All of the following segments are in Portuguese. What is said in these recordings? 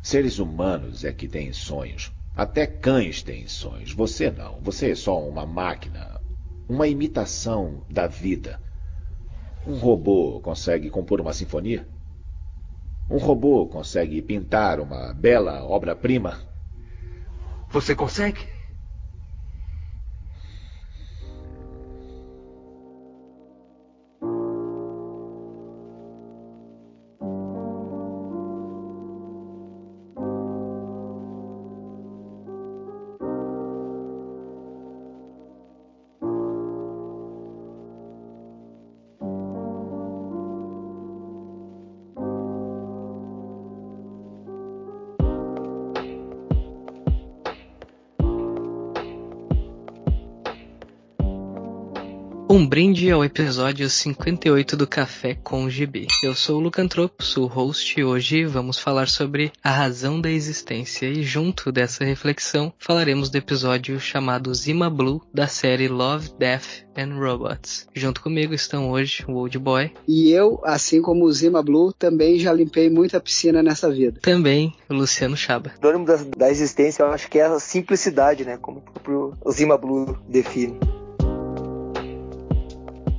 Seres humanos é que têm sonhos. Até cães têm sonhos. Você não. Você é só uma máquina. Uma imitação da vida. Um robô consegue compor uma sinfonia? Um robô consegue pintar uma bela obra-prima? Você consegue? Um brinde ao episódio 58 do Café com GB. Eu sou o Lucantropo, sou o host e hoje vamos falar sobre a razão da existência e junto dessa reflexão falaremos do episódio chamado Zima Blue da série Love, Death and Robots. Junto comigo estão hoje o Old Boy. E eu, assim como o Zima Blue, também já limpei muita piscina nessa vida. Também o Luciano Chaba. O da, da existência eu acho que é a simplicidade, né? Como o Zima Blue define.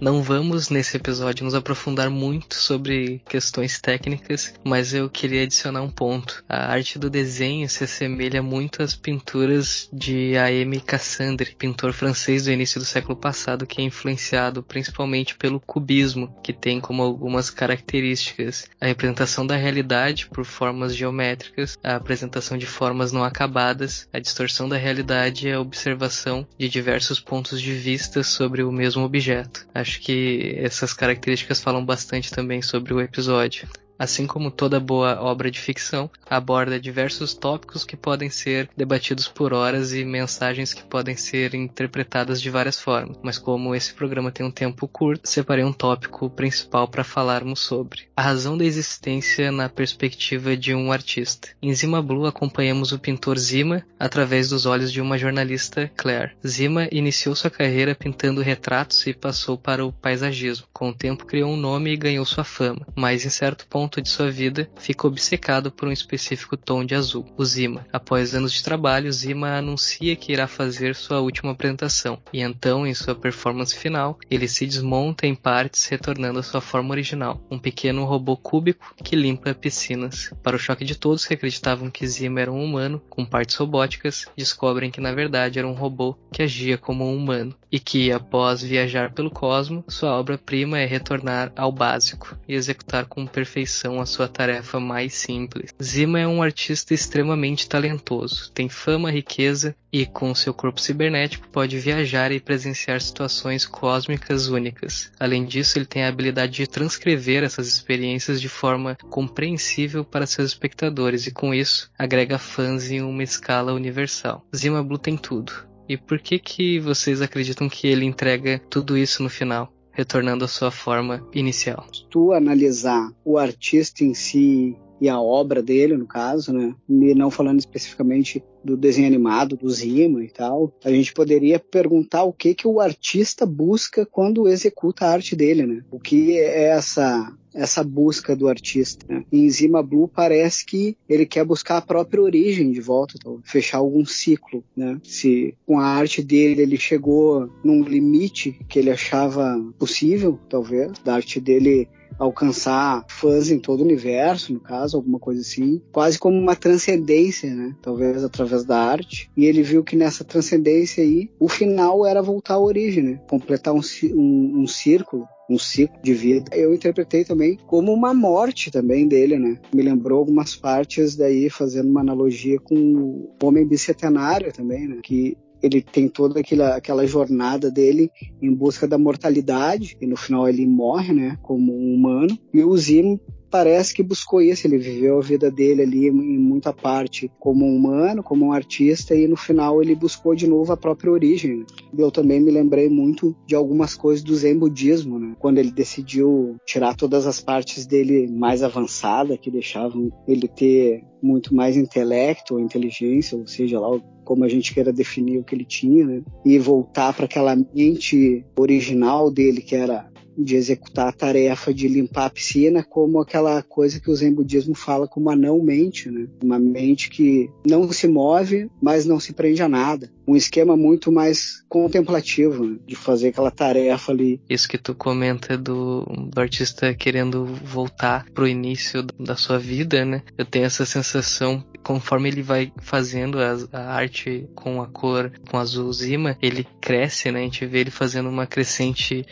Não vamos nesse episódio nos aprofundar muito sobre questões técnicas, mas eu queria adicionar um ponto. A arte do desenho se assemelha muito às pinturas de A.M. Cassandre, pintor francês do início do século passado que é influenciado principalmente pelo cubismo, que tem como algumas características a representação da realidade por formas geométricas, a apresentação de formas não acabadas, a distorção da realidade e a observação de diversos pontos de vista sobre o mesmo objeto. Acho que essas características falam bastante também sobre o episódio assim como toda boa obra de ficção, aborda diversos tópicos que podem ser debatidos por horas e mensagens que podem ser interpretadas de várias formas. Mas como esse programa tem um tempo curto, separei um tópico principal para falarmos sobre a razão da existência na perspectiva de um artista. Em Zima Blue acompanhamos o pintor Zima através dos olhos de uma jornalista Claire. Zima iniciou sua carreira pintando retratos e passou para o paisagismo. Com o tempo criou um nome e ganhou sua fama, mas em certo ponto ponto de sua vida, fica obcecado por um específico tom de azul, o Zima. Após anos de trabalho, Zima anuncia que irá fazer sua última apresentação, e então, em sua performance final, ele se desmonta em partes, retornando à sua forma original, um pequeno robô cúbico que limpa piscinas. Para o choque de todos que acreditavam que Zima era um humano, com partes robóticas, descobrem que na verdade era um robô que agia como um humano, e que, após viajar pelo cosmo, sua obra-prima é retornar ao básico e executar com perfeição a sua tarefa mais simples. Zima é um artista extremamente talentoso, tem fama, riqueza e, com seu corpo cibernético, pode viajar e presenciar situações cósmicas únicas. Além disso, ele tem a habilidade de transcrever essas experiências de forma compreensível para seus espectadores e, com isso, agrega fãs em uma escala universal. Zima Blue tem tudo. E por que que vocês acreditam que ele entrega tudo isso no final? Retornando à sua forma inicial. Se tu analisar o artista em si e a obra dele, no caso, né? E não falando especificamente do desenho animado, do Zima e tal, a gente poderia perguntar o que que o artista busca quando executa a arte dele, né? O que é essa essa busca do artista. Né? Em Zima Blue parece que ele quer buscar a própria origem de volta, então, fechar algum ciclo. Né? Se com a arte dele ele chegou num limite que ele achava possível, talvez, da arte dele alcançar fãs em todo o universo, no caso, alguma coisa assim, quase como uma transcendência, né? Talvez através da arte. E ele viu que nessa transcendência aí, o final era voltar à origem, né? Completar um, um, um círculo um ciclo de vida. Eu interpretei também como uma morte também dele, né? Me lembrou algumas partes daí fazendo uma analogia com o homem bicentenário também, né? Que ele tem toda aquela, aquela jornada dele em busca da mortalidade e no final ele morre, né, como um humano. E o Zim parece que buscou isso, ele viveu a vida dele ali em muita parte como um humano, como um artista e no final ele buscou de novo a própria origem. Eu também me lembrei muito de algumas coisas do Zen budismo, né? Quando ele decidiu tirar todas as partes dele mais avançadas que deixavam ele ter muito mais intelecto ou inteligência, ou seja lá como a gente queira definir o que ele tinha, né? E voltar para aquela mente original dele que era de executar a tarefa de limpar a piscina como aquela coisa que o Zen budismo fala como a não mente, né? Uma mente que não se move, mas não se prende a nada. Um esquema muito mais contemplativo né? de fazer aquela tarefa ali. Isso que tu comenta do, do artista querendo voltar pro início da sua vida, né? Eu tenho essa sensação conforme ele vai fazendo a, a, arte com a cor com azul zima, ele cresce, né? A gente vê ele fazendo uma crescente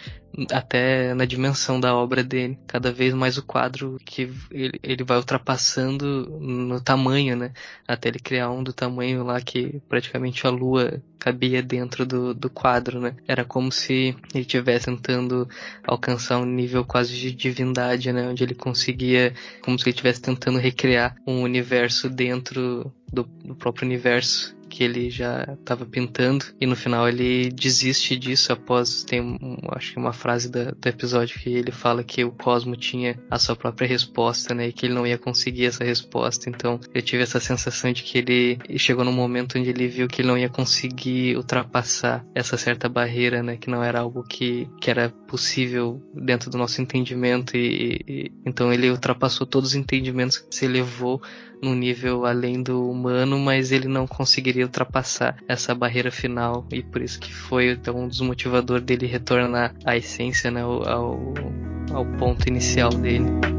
até na dimensão da obra dele. Cada vez mais o quadro que ele, ele vai ultrapassando no tamanho, né? Até ele criar um do tamanho lá que praticamente a lua cabia dentro do, do quadro, né? Era como se ele estivesse tentando alcançar um nível quase de divindade, né? Onde ele conseguia, como se ele estivesse tentando recriar um universo dentro do, do próprio universo que ele já estava pintando e no final ele desiste disso após tem um, acho que uma frase da, do episódio que ele fala que o Cosmo tinha a sua própria resposta né e que ele não ia conseguir essa resposta. Então eu tive essa sensação de que ele chegou num momento onde ele viu que ele não ia conseguir ultrapassar essa certa barreira né que não era algo que, que era possível dentro do nosso entendimento e, e então ele ultrapassou todos os entendimentos que se elevou num nível além do humano, mas ele não conseguiria ultrapassar essa barreira final e por isso que foi então um dos motivadores dele retornar à essência, né, ao, ao ponto inicial dele.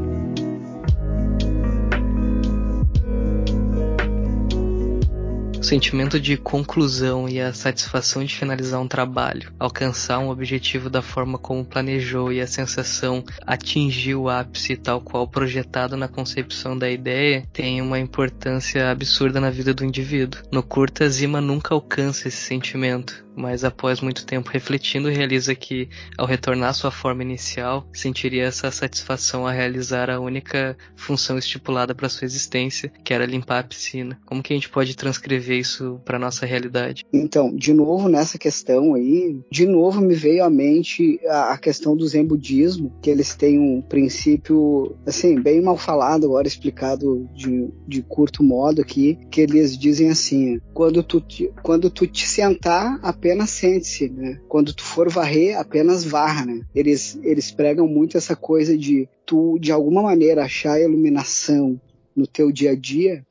Sentimento de conclusão e a satisfação de finalizar um trabalho, alcançar um objetivo da forma como planejou e a sensação atingir o ápice tal qual projetado na concepção da ideia tem uma importância absurda na vida do indivíduo. No curta, Zima nunca alcança esse sentimento, mas após muito tempo refletindo, realiza que, ao retornar à sua forma inicial, sentiria essa satisfação a realizar a única função estipulada para sua existência, que era limpar a piscina. Como que a gente pode transcrever isso para nossa realidade? Então, de novo nessa questão aí, de novo me veio à mente a, questão do Zen budismo, que eles têm um princípio, assim, bem mal falado agora, explicado de, de curto modo aqui, que eles dizem assim, quando tu, quando tu te sentar apenas apenas sente-se, né? Quando tu for varrer, apenas varra, né? Eles, eles pregam muito essa coisa de tu, de alguma maneira, achar iluminação no teu dia a dia,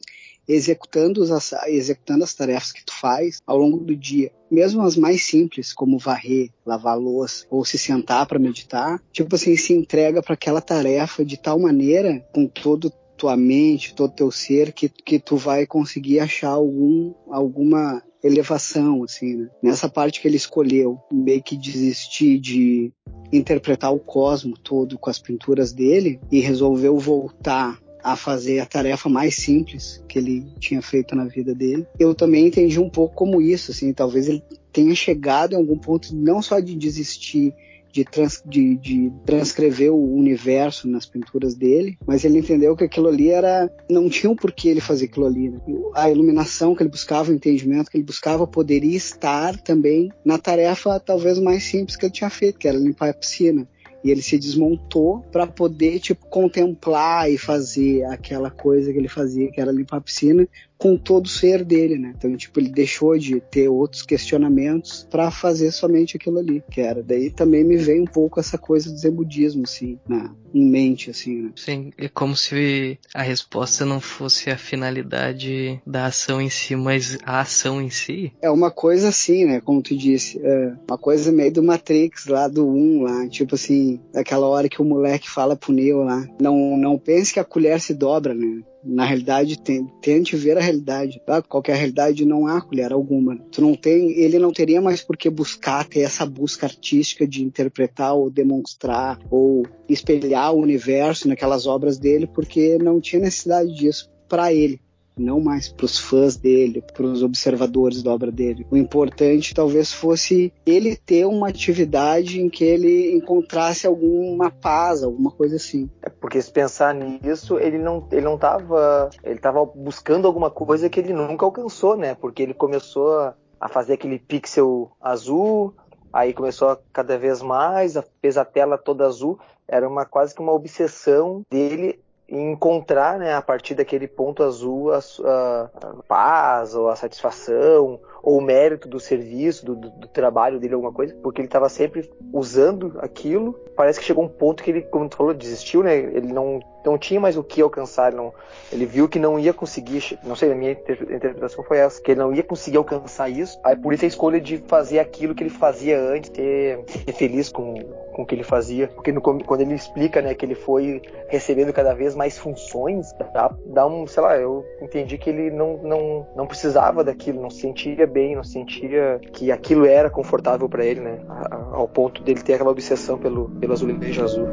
executando, as, executando as tarefas que tu faz ao longo do dia. Mesmo as mais simples, como varrer, lavar louça ou se sentar para meditar, tipo assim, se entrega para aquela tarefa de tal maneira, com todo tua mente, todo teu ser, que, que tu vai conseguir achar algum, alguma elevação, assim, né? Nessa parte que ele escolheu, meio que desistir de interpretar o cosmo todo com as pinturas dele e resolveu voltar a fazer a tarefa mais simples que ele tinha feito na vida dele. Eu também entendi um pouco como isso, assim, talvez ele tenha chegado em algum ponto não só de desistir de, trans, de, de, transcrever o universo nas pinturas dele, mas ele entendeu que aquilo ali era. não tinha um porquê ele fazer aquilo ali. Né? A iluminação que ele buscava, o entendimento que ele buscava, poderia estar também na tarefa talvez mais simples que ele tinha feito, que era limpar a piscina. E ele se desmontou para poder, tipo, contemplar e fazer aquela coisa que ele fazia, que era limpar a piscina, com todo o ser dele, né? Então, tipo, ele deixou de ter outros questionamentos para fazer somente aquilo ali, que era. Daí também me vem um pouco essa coisa do zen budismo, assim, na, em mente, assim, né? Sim, é como se a resposta não fosse a finalidade da ação em si, mas a ação em si. É uma coisa assim, né? Como tu disse, é uma coisa meio do Matrix lá do 1 lá, tipo assim, aquela hora que o moleque fala pro Neo lá, não, não pense que a colher se dobra, né? Na realidade tente ver a realidade tá? qualquer realidade não há colher alguma tu não tem ele não teria mais por que buscar ter essa busca artística de interpretar ou demonstrar ou espelhar o universo naquelas obras dele porque não tinha necessidade disso para ele não mais para os fãs dele, para os observadores da obra dele. O importante talvez fosse ele ter uma atividade em que ele encontrasse alguma paz, alguma coisa assim. É porque se pensar nisso, ele não ele não estava ele estava buscando alguma coisa que ele nunca alcançou, né? Porque ele começou a fazer aquele pixel azul, aí começou a cada vez mais, fez a tela toda azul, era uma quase que uma obsessão dele encontrar, né, a partir daquele ponto azul, a, a, paz ou a satisfação ou mérito do serviço, do, do, do trabalho dele, alguma coisa, porque ele estava sempre usando aquilo. Parece que chegou um ponto que ele, como tu falou, desistiu, né? Ele não não tinha mais o que alcançar, não, ele viu que não ia conseguir, não sei, a minha interpretação foi essa, que ele não ia conseguir alcançar isso, aí por isso a escolha de fazer aquilo que ele fazia antes, ter, feliz com, com o que ele fazia, porque no, quando ele explica, né, que ele foi recebendo cada vez mais funções, dá um, sei lá, eu entendi que ele não, não, não precisava daquilo, não se sentia bem, não sentia que aquilo era confortável para ele, né, ao ponto dele ter aquela obsessão pelo, pelo azulejo azul.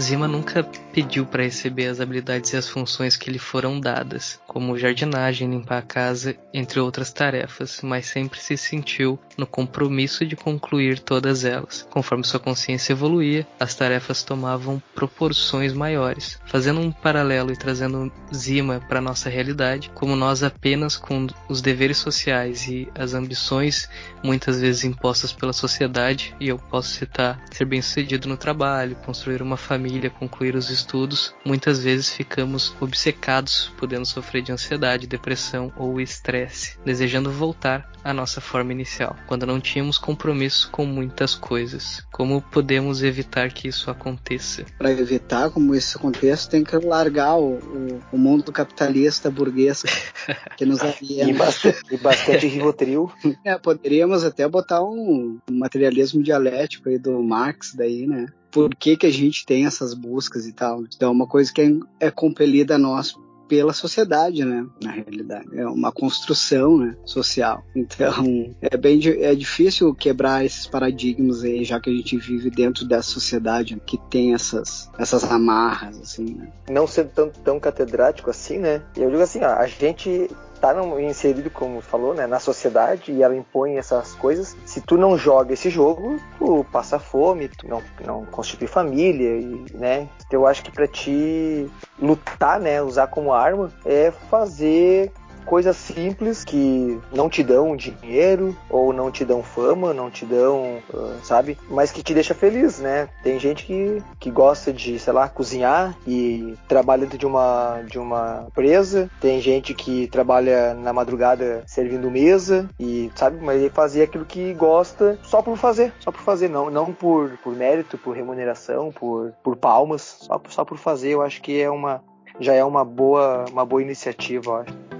Zima nunca pediu para receber as habilidades e as funções que lhe foram dadas, como jardinagem, limpar a casa, entre outras tarefas, mas sempre se sentiu no compromisso de concluir todas elas. Conforme sua consciência evoluía, as tarefas tomavam proporções maiores, fazendo um paralelo e trazendo Zima para nossa realidade, como nós apenas com os deveres sociais e as ambições muitas vezes impostas pela sociedade, e eu posso citar ser bem-sucedido no trabalho, construir uma família família concluir os estudos, muitas vezes ficamos obcecados, podendo sofrer de ansiedade, depressão ou estresse, desejando voltar à nossa forma inicial, quando não tínhamos compromisso com muitas coisas. Como podemos evitar que isso aconteça? Para evitar como isso aconteça, tem que largar o, o, o mundo capitalista burguês que nos havia. e, bastante, e bastante rivotril. É, poderíamos até botar um, um materialismo dialético aí do Marx daí, né? Por que, que a gente tem essas buscas e tal. Então, é uma coisa que é, é compelida a nós pela sociedade, né? Na realidade, é uma construção né, social. Então, é bem é difícil quebrar esses paradigmas aí, já que a gente vive dentro dessa sociedade que tem essas essas amarras, assim. Né? Não sendo tão, tão catedrático assim, né? Eu digo assim, ó, a gente tá inserido, como falou, né, na sociedade e ela impõe essas coisas. Se tu não joga esse jogo, tu passa fome, tu não, não constitui família, e, né? Então, eu acho que para ti lutar, né, usar como arma, é fazer coisas simples que não te dão dinheiro ou não te dão fama, não te dão, uh, sabe? Mas que te deixa feliz, né? Tem gente que, que gosta de, sei lá, cozinhar e trabalha dentro de uma, de uma empresa. Tem gente que trabalha na madrugada servindo mesa e, sabe? Mas ele fazia aquilo que gosta só por fazer, só por fazer, não, não por, por mérito, por remuneração, por, por palmas, só, só por fazer. Eu acho que é uma, já é uma boa, uma boa iniciativa, eu acho.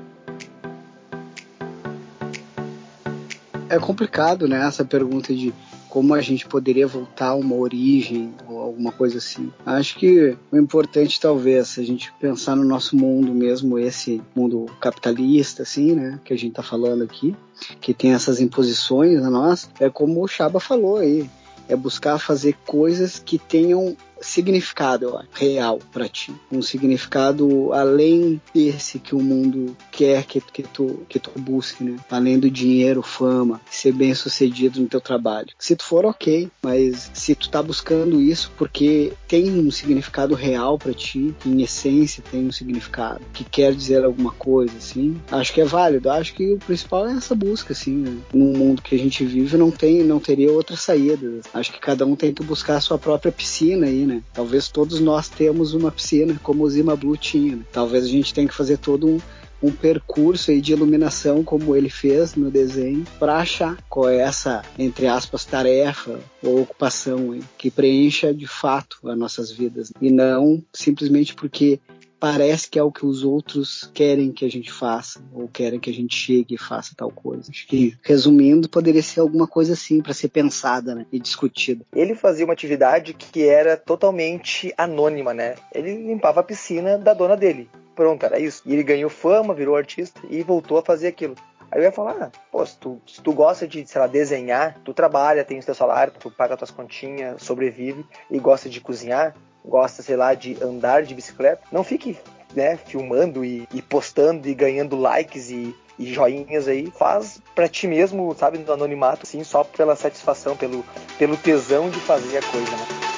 É complicado, né, essa pergunta de como a gente poderia voltar a uma origem ou alguma coisa assim. Acho que o importante talvez a gente pensar no nosso mundo mesmo, esse mundo capitalista, assim, né, que a gente está falando aqui, que tem essas imposições a nós, é como o Chaba falou aí, é buscar fazer coisas que tenham significado real para ti, um significado além desse que o mundo quer que, que tu que tu busque, né? Além do dinheiro, fama, ser bem sucedido no teu trabalho. Se tu for ok, mas se tu tá buscando isso porque tem um significado real para ti, em essência tem um significado que quer dizer alguma coisa, assim, acho que é válido. Acho que o principal é essa busca, assim, né? No mundo que a gente vive não tem, não teria outra saída. Acho que cada um tem que buscar a sua própria piscina aí, né? Talvez todos nós temos uma piscina, como o Zima Blue tinha. Né? Talvez a gente tenha que fazer todo um, um percurso aí de iluminação como ele fez no desenho para achar qual é essa entre aspas tarefa ou ocupação aí, que preencha de fato as nossas vidas e não simplesmente porque parece que é o que os outros querem que a gente faça, ou querem que a gente chegue e faça tal coisa. Acho que, resumindo, poderia ser alguma coisa assim para ser pensada né, e discutida. Ele fazia uma atividade que era totalmente anônima, né? Ele limpava a piscina da dona dele. Pronto, era isso. E ele ganhou fama, virou artista e voltou a fazer aquilo. Aí eu ia falar, ah, pô, se tu, se tu gosta de, sei lá, desenhar, tu trabalha, tem o teu salário, tu paga tuas continhas, sobrevive e gosta de cozinhar, gosta, sei lá, de andar de bicicleta, não fique né, filmando e, e postando e ganhando likes e, e joinhas aí, faz para ti mesmo, sabe, no anonimato, assim, só pela satisfação, pelo, pelo tesão de fazer a coisa, né?